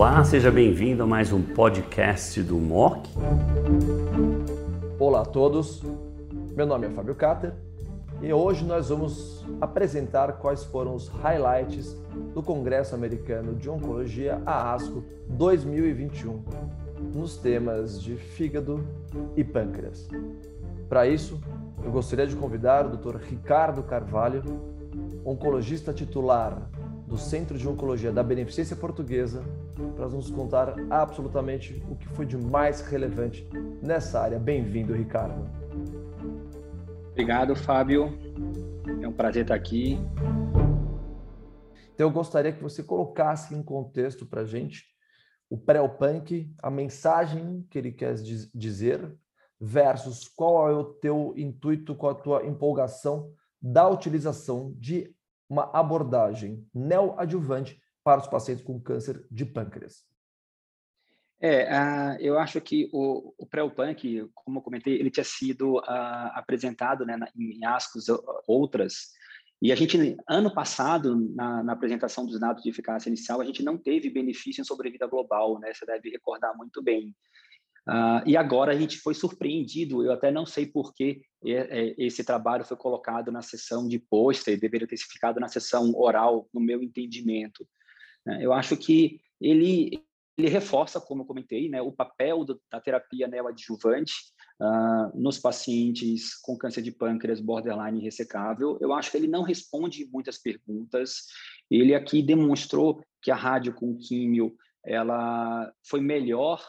Olá, seja bem-vindo a mais um podcast do MOC. Olá a todos, meu nome é Fábio Cater e hoje nós vamos apresentar quais foram os highlights do Congresso Americano de Oncologia, a ASCO 2021, nos temas de fígado e pâncreas. Para isso, eu gostaria de convidar o Dr. Ricardo Carvalho, oncologista titular do Centro de Oncologia da Beneficência Portuguesa, para nos contar absolutamente o que foi de mais relevante nessa área. Bem-vindo, Ricardo. Obrigado, Fábio. É um prazer estar aqui. Então, eu gostaria que você colocasse em contexto para a gente o pré-punk, a mensagem que ele quer dizer, versus qual é o teu intuito, qual a tua empolgação da utilização de uma abordagem neoadjuvante para os pacientes com câncer de pâncreas? É, uh, eu acho que o, o pré-punk, como eu comentei, ele tinha sido uh, apresentado né, em ASCOS outras, e a gente, ano passado, na, na, apresentação dos dados de eficácia inicial, a gente não teve benefício em sobrevida global, né? Você deve recordar muito bem. Uh, e agora a gente foi surpreendido, eu até não sei por que esse trabalho foi colocado na sessão de pôster, deveria ter ficado na sessão oral, no meu entendimento. Né? Eu acho que ele, ele reforça, como eu comentei, né, o papel do, da terapia neoadjuvante uh, nos pacientes com câncer de pâncreas borderline ressecável. Eu acho que ele não responde muitas perguntas. Ele aqui demonstrou que a rádio com químio ela foi melhor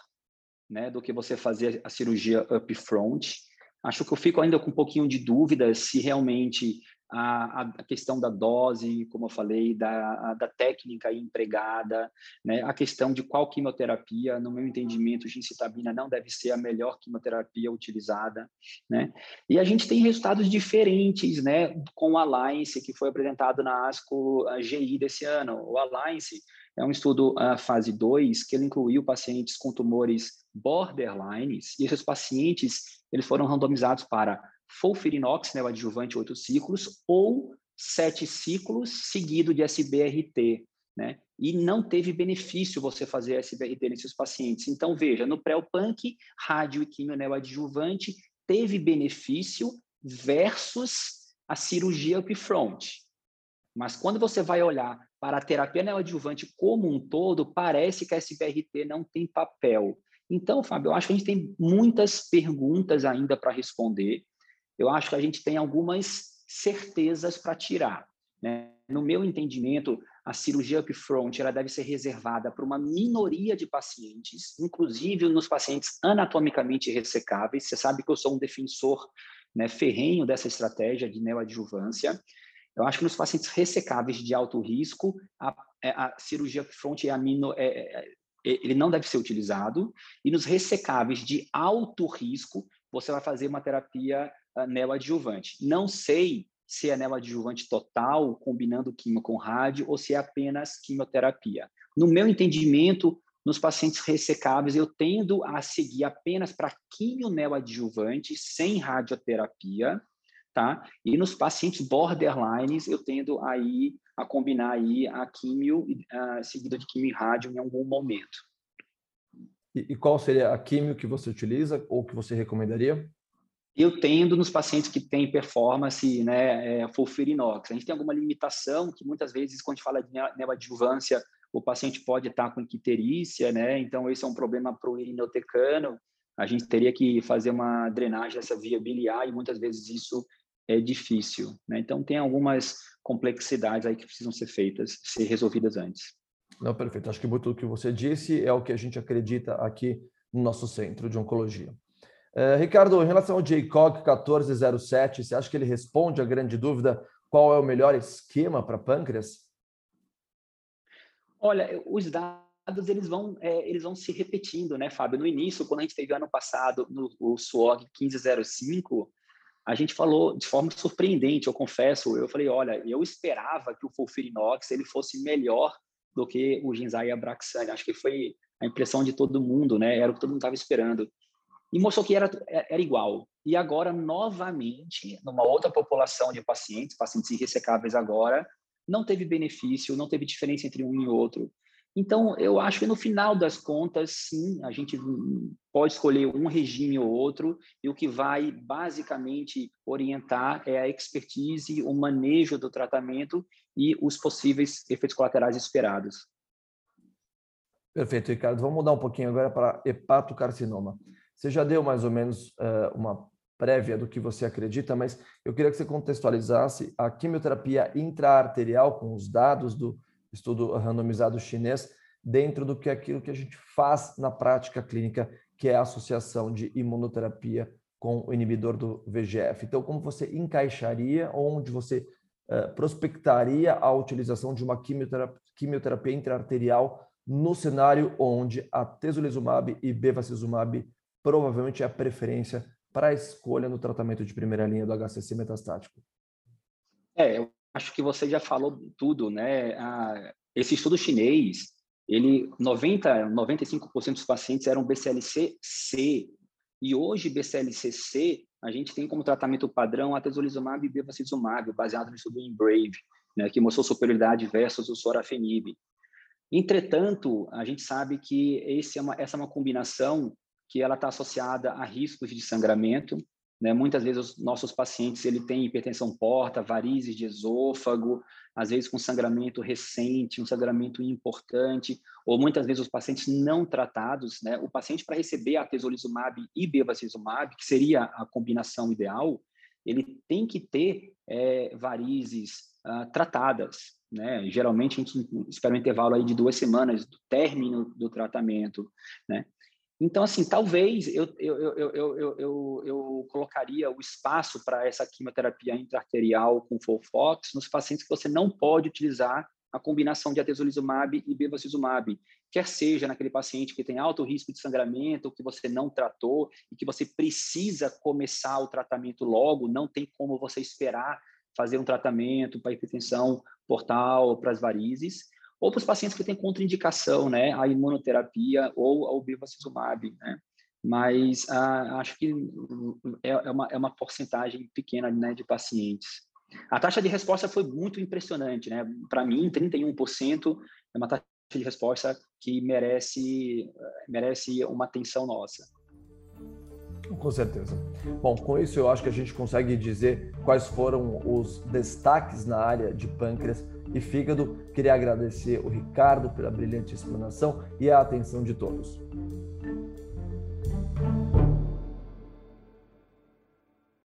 né, do que você fazer a cirurgia upfront. Acho que eu fico ainda com um pouquinho de dúvida se realmente a, a questão da dose, como eu falei, da, da técnica empregada, né? a questão de qual quimioterapia, no meu entendimento, gencitabina não deve ser a melhor quimioterapia utilizada, né? E a gente tem resultados diferentes, né, com o Alliance, que foi apresentado na ASCO GI desse ano. O Alliance é um estudo uh, fase 2 que ele incluiu pacientes com tumores borderlines, e esses pacientes eles foram randomizados para Folfirinox, né, o adjuvante oito ciclos, ou sete ciclos seguido de SBRT, né? E não teve benefício você fazer SBRT nesses pacientes. Então, veja, no pré-punk, rádio e quimio neoadjuvante teve benefício versus a cirurgia upfront. Mas quando você vai olhar para a terapia neoadjuvante como um todo, parece que a SBRT não tem papel. Então, Fábio, eu acho que a gente tem muitas perguntas ainda para responder eu acho que a gente tem algumas certezas para tirar. Né? No meu entendimento, a cirurgia upfront ela deve ser reservada para uma minoria de pacientes, inclusive nos pacientes anatomicamente ressecáveis. Você sabe que eu sou um defensor né, ferrenho dessa estratégia de neoadjuvância. Eu acho que nos pacientes ressecáveis de alto risco, a, é, a cirurgia upfront é é, é, é, ele não deve ser utilizado. E nos ressecáveis de alto risco, você vai fazer uma terapia neoadjuvante. Não sei se é neoadjuvante total, combinando quimio com rádio, ou se é apenas quimioterapia. No meu entendimento, nos pacientes ressecáveis, eu tendo a seguir apenas para quimio neoadjuvante, sem radioterapia, tá? E nos pacientes borderlines, eu tendo aí a combinar aí a quimio uh, seguida de quimio e rádio em algum momento. E, e qual seria a quimio que você utiliza ou que você recomendaria? Eu tendo nos pacientes que têm performance, né, é, fulfirinox. A gente tem alguma limitação que muitas vezes, quando a gente fala de neoadjuvância, o paciente pode estar com icterícia, né? Então, esse é um problema para o irinotecano. A gente teria que fazer uma drenagem dessa via biliar e muitas vezes isso é difícil, né? Então, tem algumas complexidades aí que precisam ser feitas, ser resolvidas antes. Não, perfeito. Acho que muito do que você disse é o que a gente acredita aqui no nosso centro de oncologia. Uh, Ricardo, em relação ao JCOG 1407, você acha que ele responde à grande dúvida qual é o melhor esquema para pâncreas? Olha, os dados eles vão, é, eles vão se repetindo, né, Fábio? No início, quando a gente teve ano passado no o SWOG 1505, a gente falou de forma surpreendente, eu confesso, eu falei, olha, eu esperava que o Fulfirinox ele fosse melhor do que o Ginzai e a Abraxane. Acho que foi a impressão de todo mundo, né? Era o que todo mundo estava esperando e mostrou que era, era igual. E agora, novamente, numa outra população de pacientes, pacientes irressecáveis agora, não teve benefício, não teve diferença entre um e outro. Então, eu acho que no final das contas, sim, a gente pode escolher um regime ou outro, e o que vai basicamente orientar é a expertise, o manejo do tratamento e os possíveis efeitos colaterais esperados. Perfeito, Ricardo. Vamos mudar um pouquinho agora para hepatocarcinoma. Você já deu mais ou menos uh, uma prévia do que você acredita, mas eu queria que você contextualizasse a quimioterapia intraarterial com os dados do estudo randomizado chinês dentro do que é aquilo que a gente faz na prática clínica, que é a associação de imunoterapia com o inibidor do VGF. Então, como você encaixaria, onde você uh, prospectaria a utilização de uma quimioterapia, quimioterapia intraarterial no cenário onde a tesolizumab e bevacizumab provavelmente é a preferência para a escolha no tratamento de primeira linha do HCC metastático? É, eu acho que você já falou tudo, né? Ah, esse estudo chinês, ele 90, 95% dos pacientes eram BCLC-C e hoje BCLC-C a gente tem como tratamento padrão a tesolizumab e bevacizumab, baseado no estudo em Brave, né, que mostrou superioridade versus o sorafenib. Entretanto, a gente sabe que é uma, essa é uma combinação que ela está associada a riscos de sangramento. Né? Muitas vezes os nossos pacientes ele tem hipertensão porta, varizes de esôfago, às vezes com sangramento recente, um sangramento importante, ou muitas vezes os pacientes não tratados, né? O paciente para receber a tesolizumab e bevacizumab, que seria a combinação ideal, ele tem que ter é, varizes uh, tratadas, né? Geralmente a gente espera um intervalo aí de duas semanas do término do tratamento, né? Então, assim, talvez eu, eu, eu, eu, eu, eu colocaria o espaço para essa quimioterapia intraarterial com Folfox nos pacientes que você não pode utilizar a combinação de atezolizumab e bevacizumab, quer seja naquele paciente que tem alto risco de sangramento, que você não tratou e que você precisa começar o tratamento logo, não tem como você esperar fazer um tratamento para hipertensão portal, para as varizes, ou para os pacientes que têm contraindicação, né, a imunoterapia ou ao bevacizumab, né? Mas ah, acho que é, é, uma, é uma porcentagem pequena né, de pacientes. A taxa de resposta foi muito impressionante, né? Para mim, 31% é uma taxa de resposta que merece merece uma atenção nossa. Com certeza. Bom, com isso eu acho que a gente consegue dizer quais foram os destaques na área de pâncreas e fígado. Queria agradecer o Ricardo pela brilhante explanação e a atenção de todos.